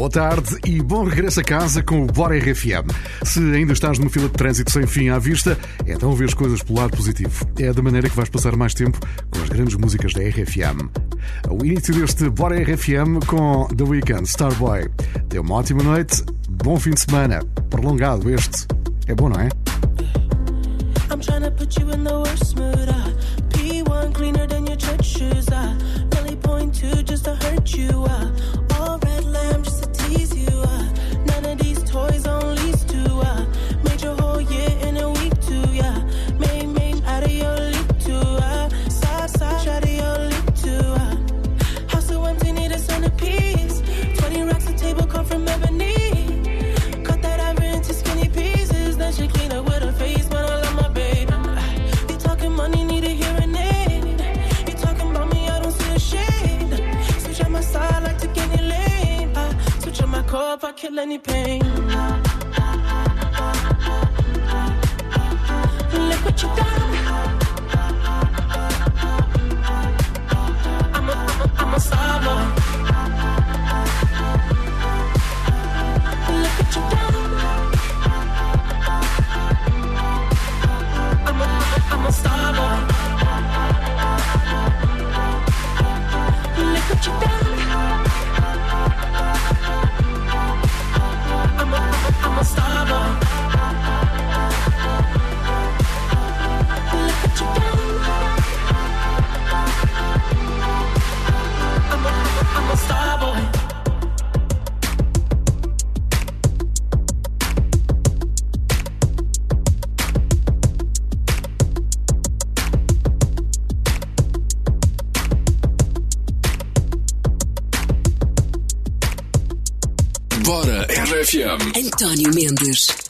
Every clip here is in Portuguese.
boa tarde e bom regresso a casa com o Bora RFM. Se ainda estás numa fila de trânsito sem fim à vista, então vês as coisas pelo lado positivo. É da maneira que vais passar mais tempo com as grandes músicas da RFM. O início deste Bora RFM com The Weeknd, Starboy. Dê uma ótima noite, bom fim de semana. Prolongado este. É bom, não é? I'm trying to put you in the worst mood. Uh. P1 cleaner than your church shoes. Uh. Belly point two just to hurt you. Uh. All red kill any pain. Look what you got. António Mendes.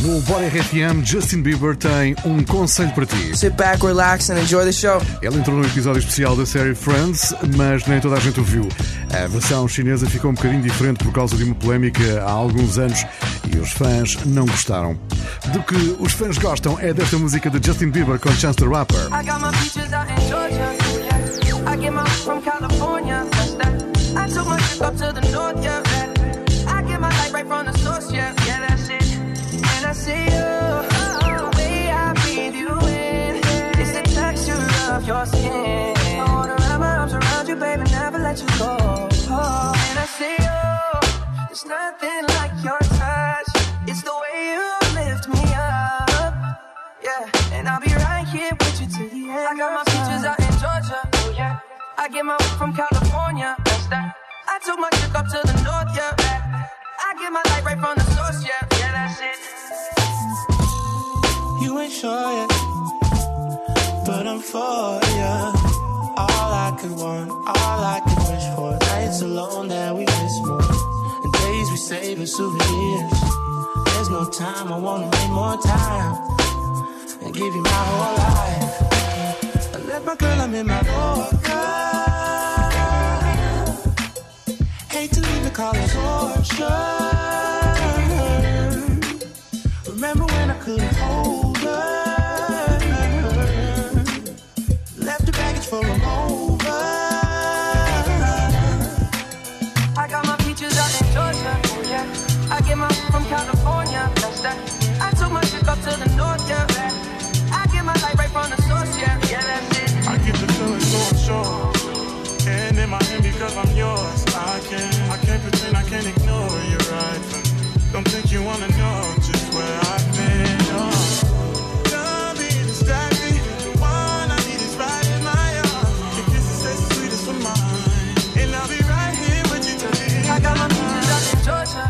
No Bora RFM, Justin Bieber tem um conselho para ti. Sit back, relax, and enjoy the show. Ele entrou no episódio especial da série Friends, mas nem toda a gente o viu. A versão chinesa ficou um bocadinho diferente por causa de uma polémica há alguns anos e os fãs não gostaram. Do que os fãs gostam é desta música de Justin Bieber com Chance the Rapper. I got my peaches out in Georgia. I get my from California. That's that. I took my trip up to the north. Yeah. I get my light right from the source. Yeah. Your skin. I wanna wrap my arms around you, baby. Never let you go. And I see you. There's nothing like your touch. It's the way you lift me up. Yeah, and I'll be right here with you till the end. I got my features out in Georgia. Oh yeah. I get my work from California. That's that. I took my chick up to the north. Yeah. I get my light right from the source. Yeah, yeah, that's it. You ain't sure yet, but I'm for ya. All I could want, all I could wish for. Nights alone that we miss more, and days we save as souvenirs. There's no time, I wanna make more time and give you my whole life. I left my girl, I'm in my Yorker. Hate to leave it, call it That. I took my chick up to the north. Yeah. I get my light right from the source. Yeah, yeah, that's it. I get the feeling so sure. And in my hand because I'm yours. I can't, I can't pretend I can't ignore you right from me. Don't think you wanna know just where I've been. Oh. Don't be distracted. The one I need is right in my arms. Your kisses taste the sweetest mine. And I'll be right here with you till the end. I got my peaches out in Georgia.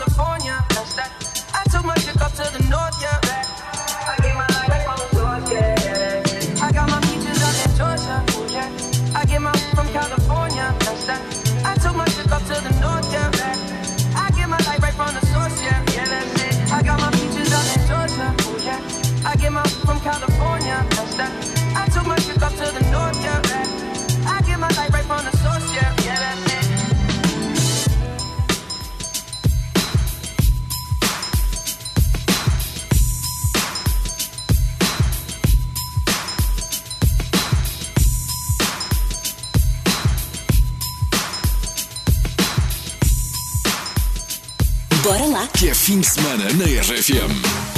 Fim de semana na RFM.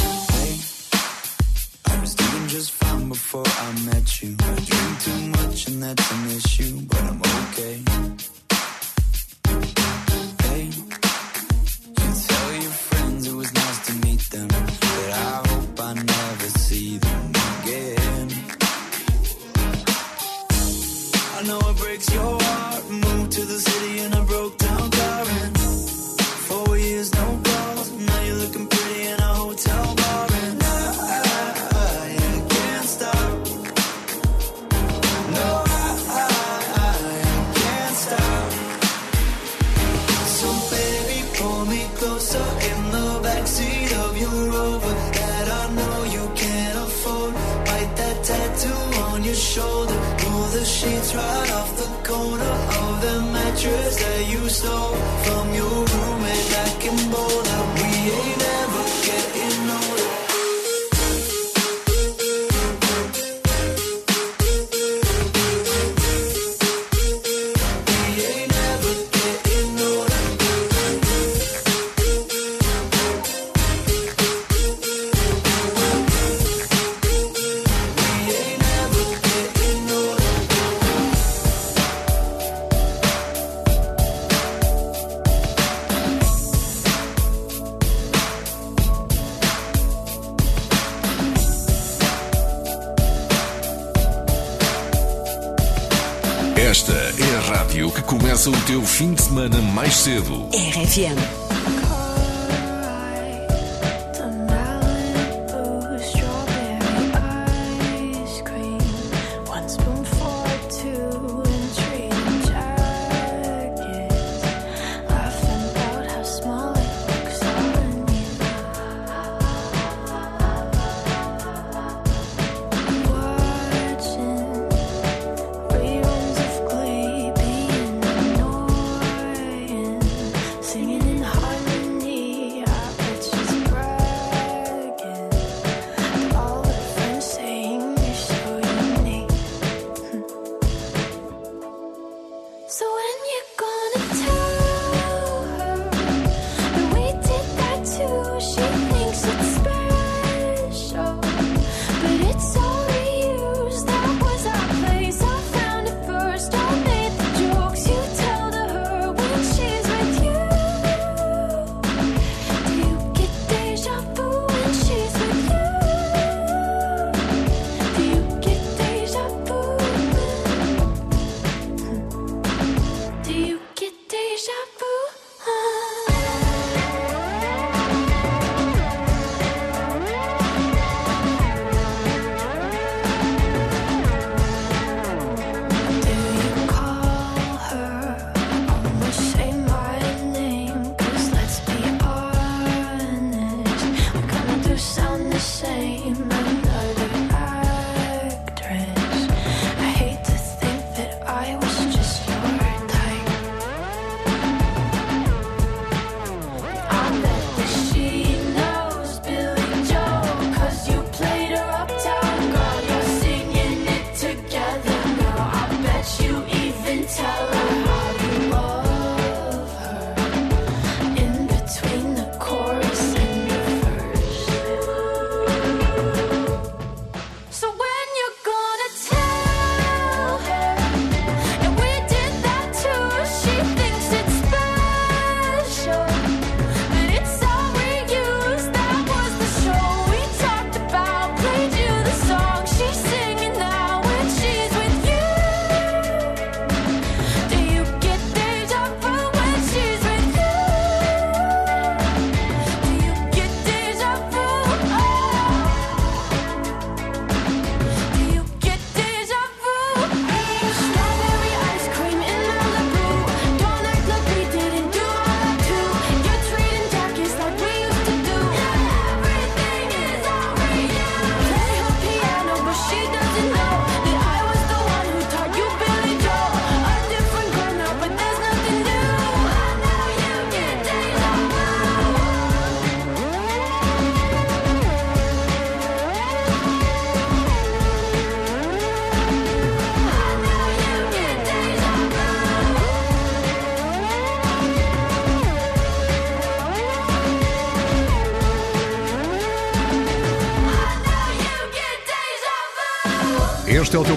Começa o teu fim de semana mais cedo. RFM.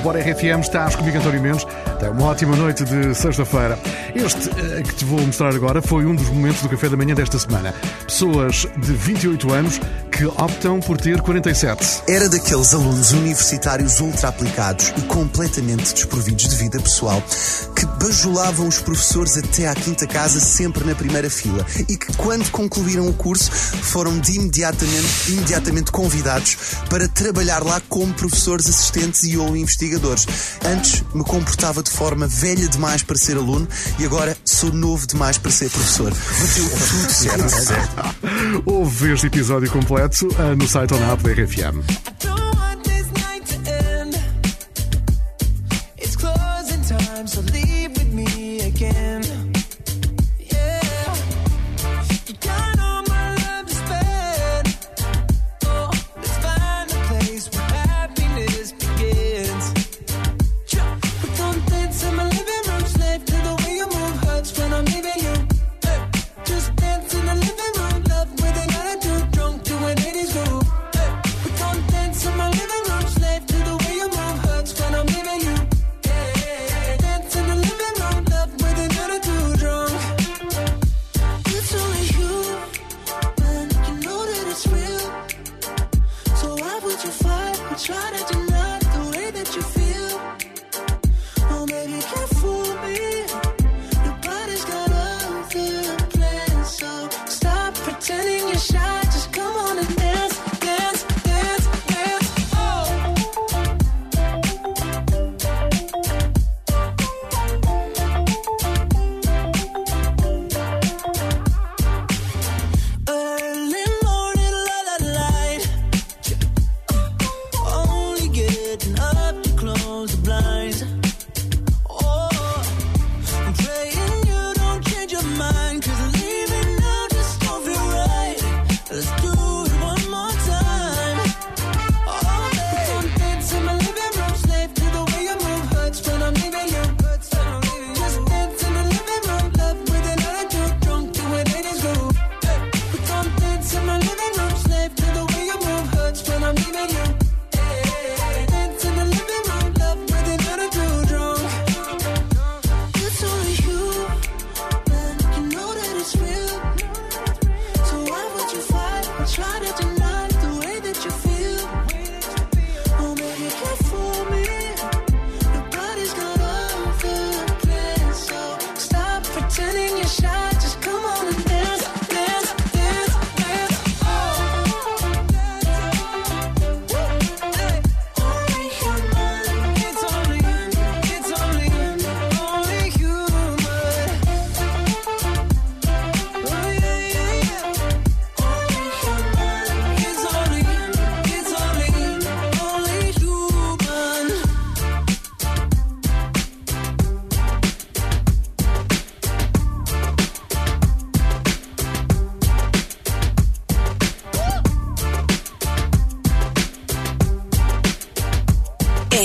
Bora RFM, estás comigo, António Mendes. Tem uma ótima noite de sexta-feira. Este eh, que te vou mostrar agora foi um dos momentos do café da manhã desta semana. Pessoas de 28 anos que optam por ter 47. Era daqueles alunos universitários ultra aplicados e completamente desprovidos de vida pessoal que bajulavam os professores até à quinta casa sempre na primeira fila e que quando concluíram o curso foram de imediatamente, imediatamente convidados para trabalhar lá como professores assistentes e ou investigadores. Antes me comportava de forma velha demais para ser aluno e agora sou novo demais para ser professor. Bateu tudo certo. Houve este episódio completo dazu äh, Nusaiton Hardware FM.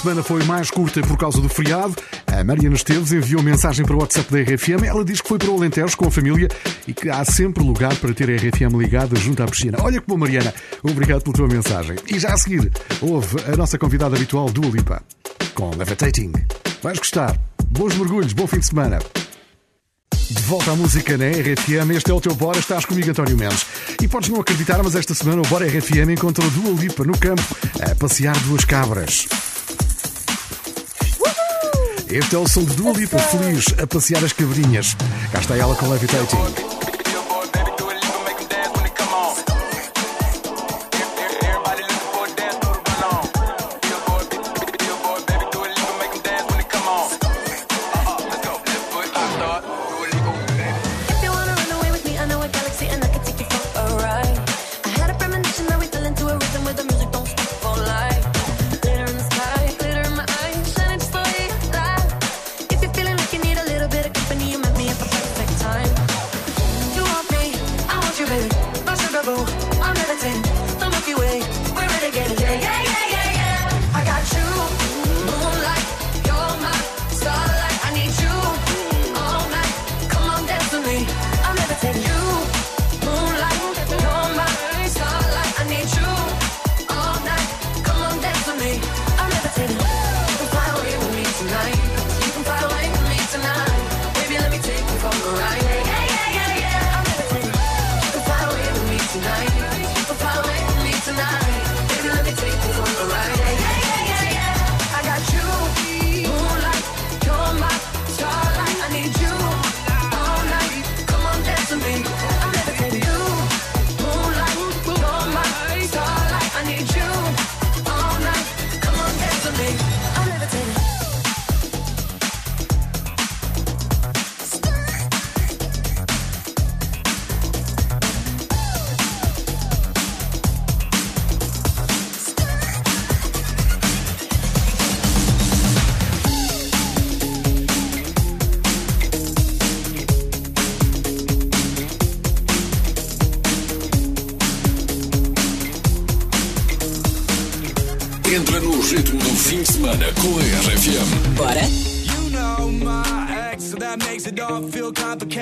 semana foi mais curta por causa do feriado. A Mariana Esteves enviou mensagem para o WhatsApp da RFM. Ela diz que foi para o Alentejo com a família e que há sempre lugar para ter a RFM ligada junto à piscina. Olha que bom, Mariana. Obrigado pela tua mensagem. E já a seguir, houve a nossa convidada habitual, Dua Lipa, com Levitating. Vais gostar. Bons mergulhos, bom fim de semana. De volta à música na RFM, este é o teu Bora, estás comigo António Mendes. E podes não acreditar, mas esta semana o Bora RFM encontrou Dua Lipa no campo a passear duas cabras. Este é o som de Dua Lipa feliz a passear as cabrinhas. Cá está ela com Levitating.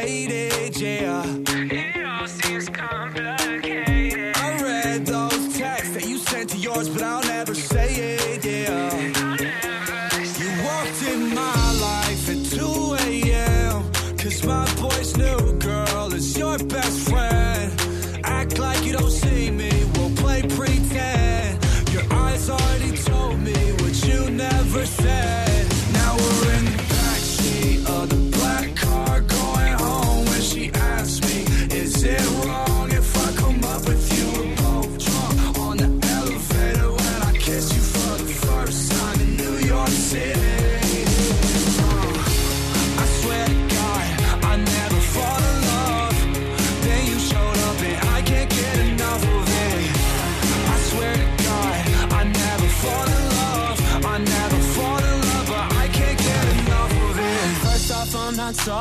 it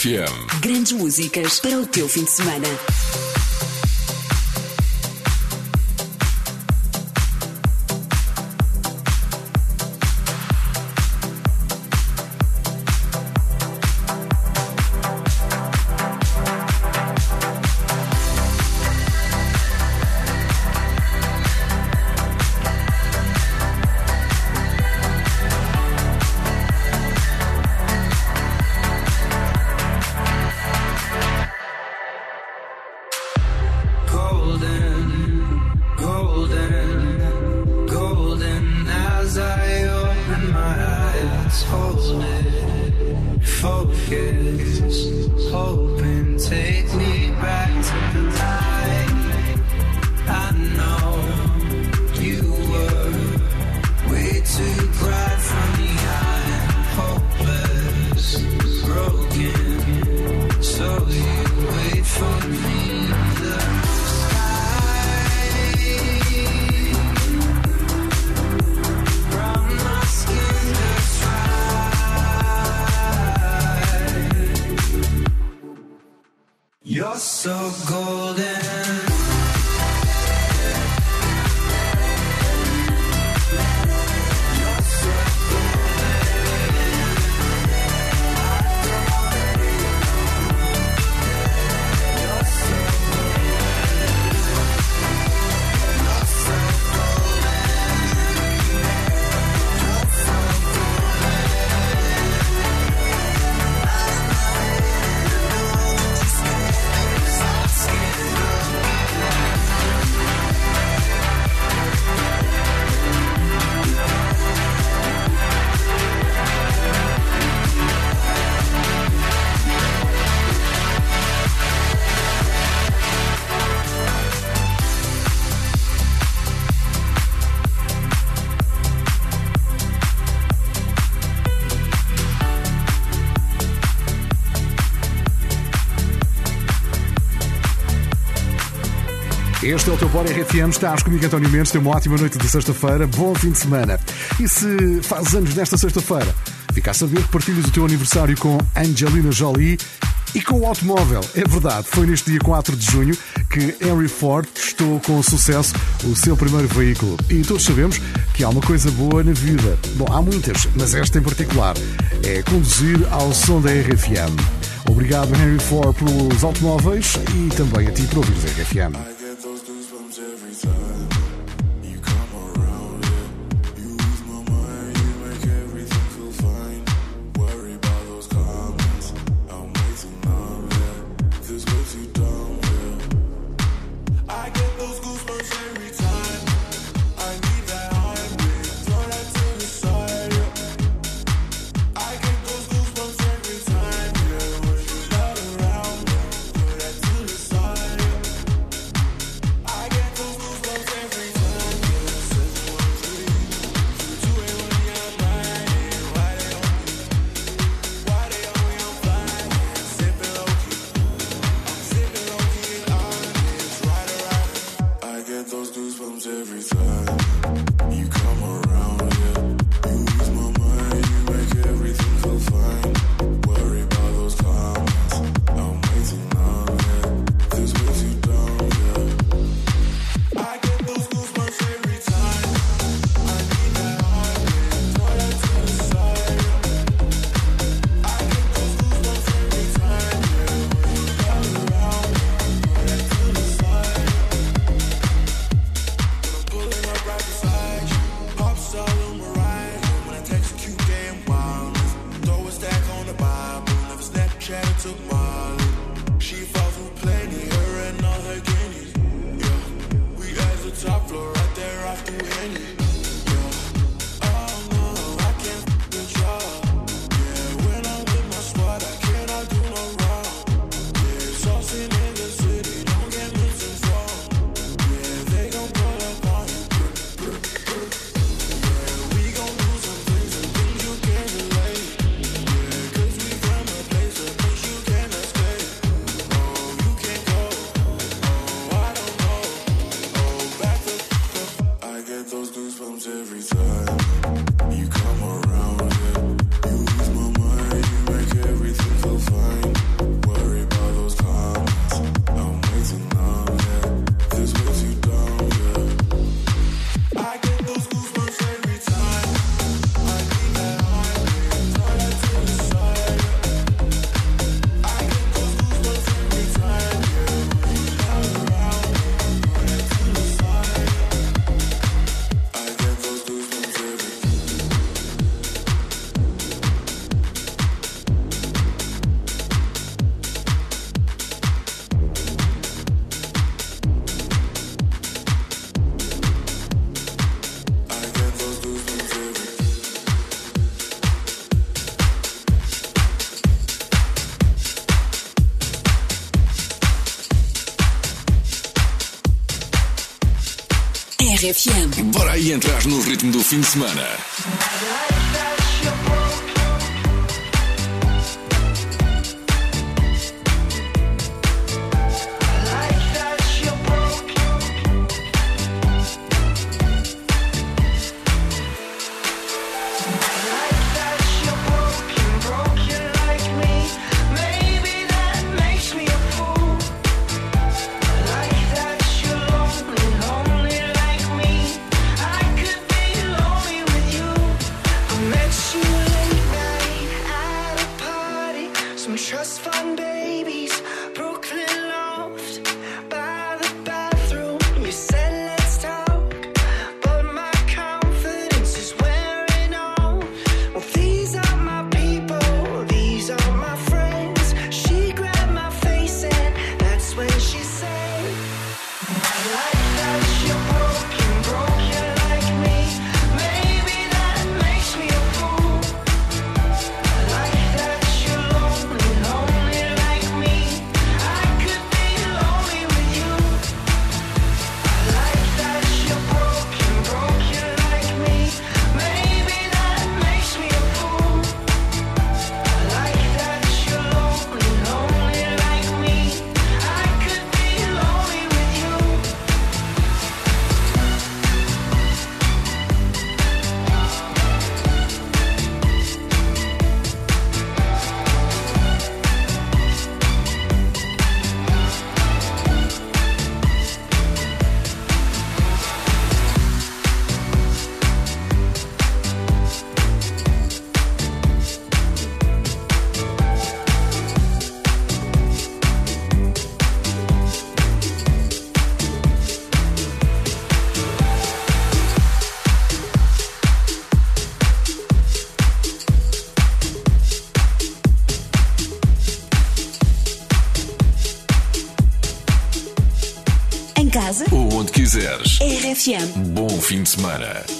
RFM. Grandes músicas para o teu fim de semana. É o teu Bora RFM. Estás comigo, António Mendes. Tem uma ótima noite de sexta-feira. Bom fim de semana. E se fazes anos nesta sexta-feira, fica a saber que partilhas o teu aniversário com Angelina Jolie e com o automóvel. É verdade, foi neste dia 4 de junho que Henry Ford testou com sucesso o seu primeiro veículo. E todos sabemos que há uma coisa boa na vida. Bom, há muitas, mas esta em particular é conduzir ao som da RFM. Obrigado, Henry Ford, pelos automóveis e também a ti por ouvires a RFM. RFM. Bora aí entrar no ritmo do fim de semana. FM. Bom fim de semana.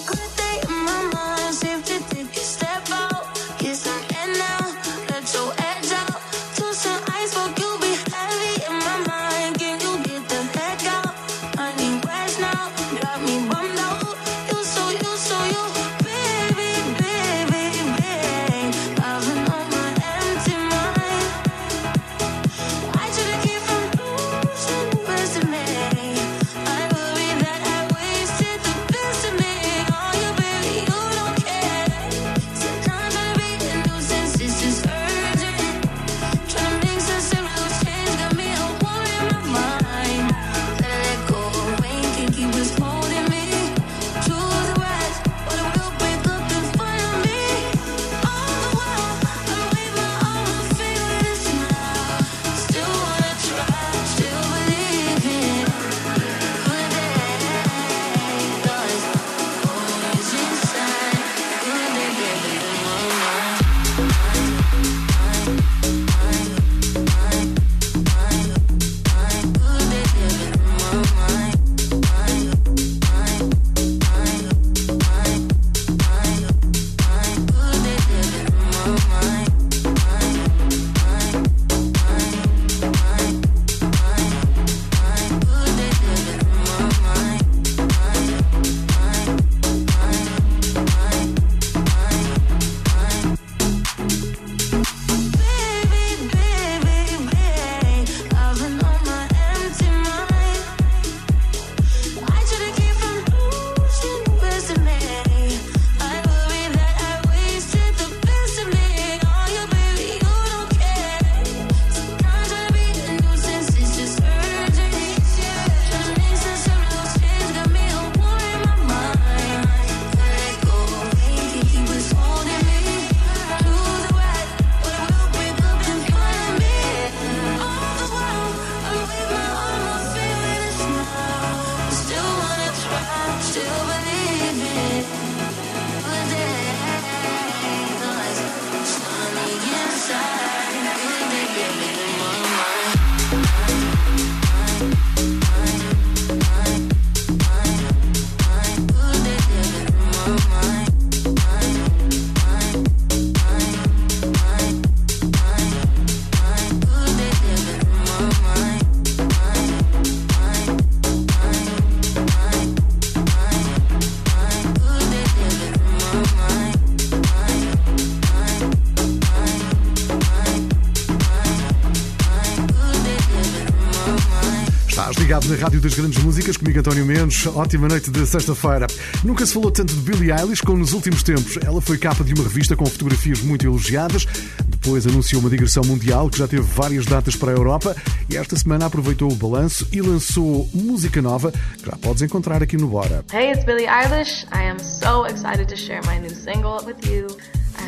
Ligado na Rádio das Grandes Músicas, comigo António Mendes. Ótima noite de sexta-feira. Nunca se falou tanto de Billie Eilish como nos últimos tempos. Ela foi capa de uma revista com fotografias muito elogiadas. Depois anunciou uma digressão mundial que já teve várias datas para a Europa. E esta semana aproveitou o balanço e lançou música nova que já podes encontrar aqui no Bora. Hey, it's Billie Eilish. I am so excited to share my new single with you.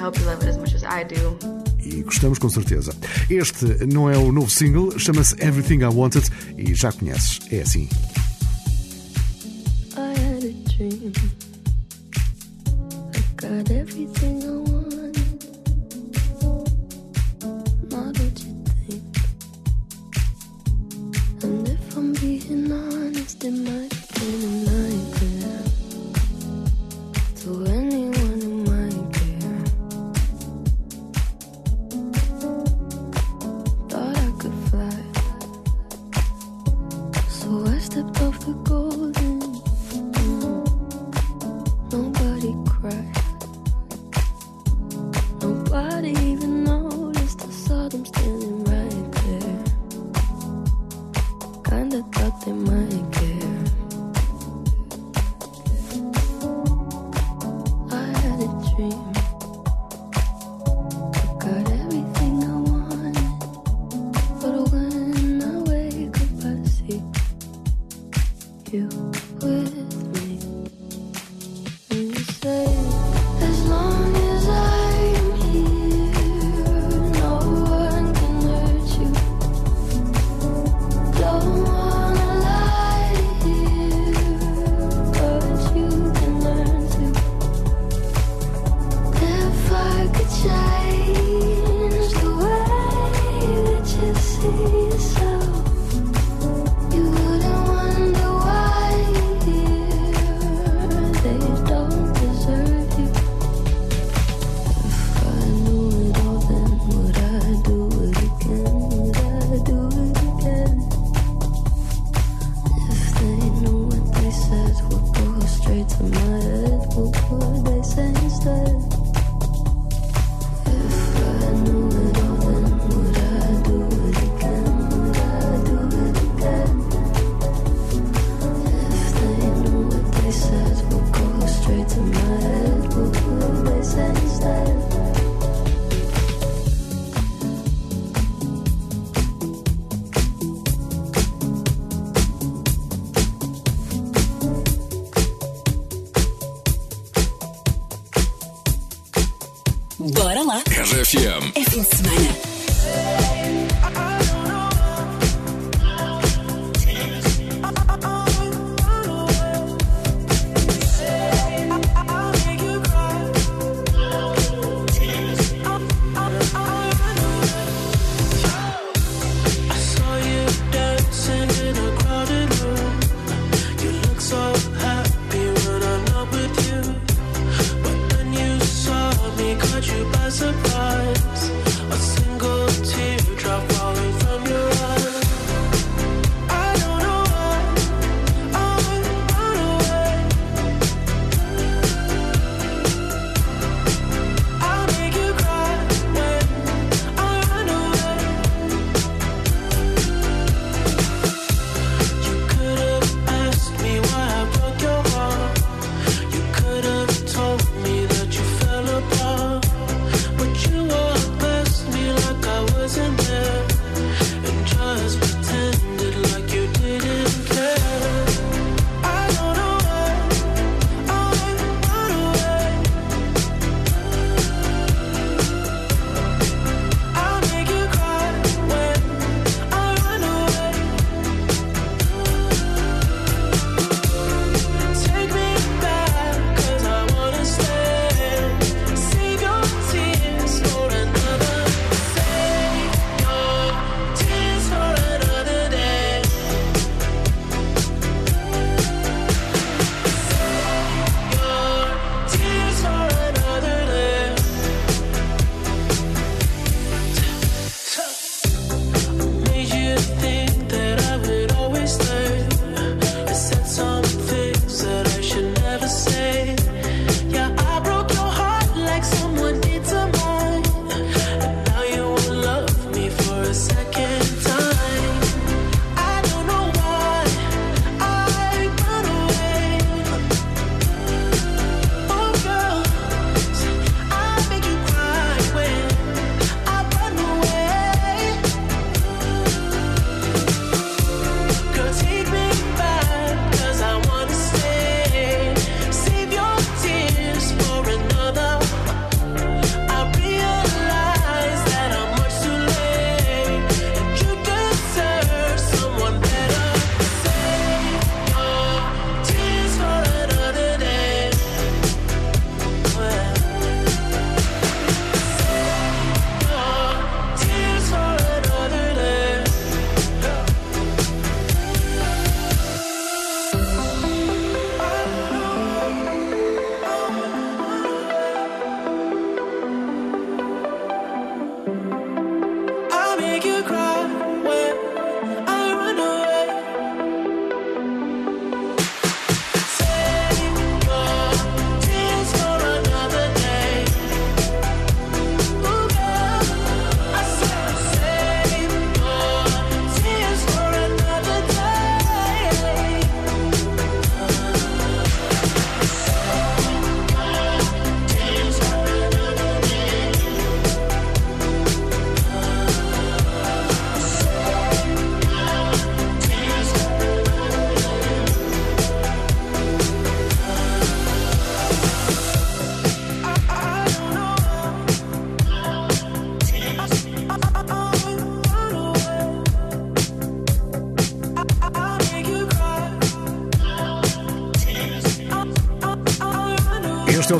I hope you love it as much as I do. E gostamos com certeza. Este não é o novo single, chama-se Everything I Wanted e já conheces. É assim. I had a dream. I got everything I wanted. Not what you think. And if I'm being honest, it might Bora lá. RFM. É fim de semana.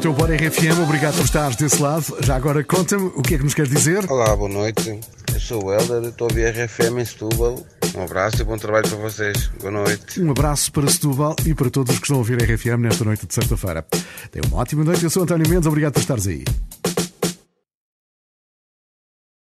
Teu Bora RFM. Obrigado por estares desse lado. Já agora conta-me o que é que nos queres dizer. Olá, boa noite. Eu sou o Helder, estou a ouvir RFM em Setúbal. Um abraço e bom trabalho para vocês. Boa noite. Um abraço para Setúbal e para todos os que estão a ouvir RFM nesta noite de sexta-feira. Tenha uma ótima noite. Eu sou António Mendes. Obrigado por estares aí.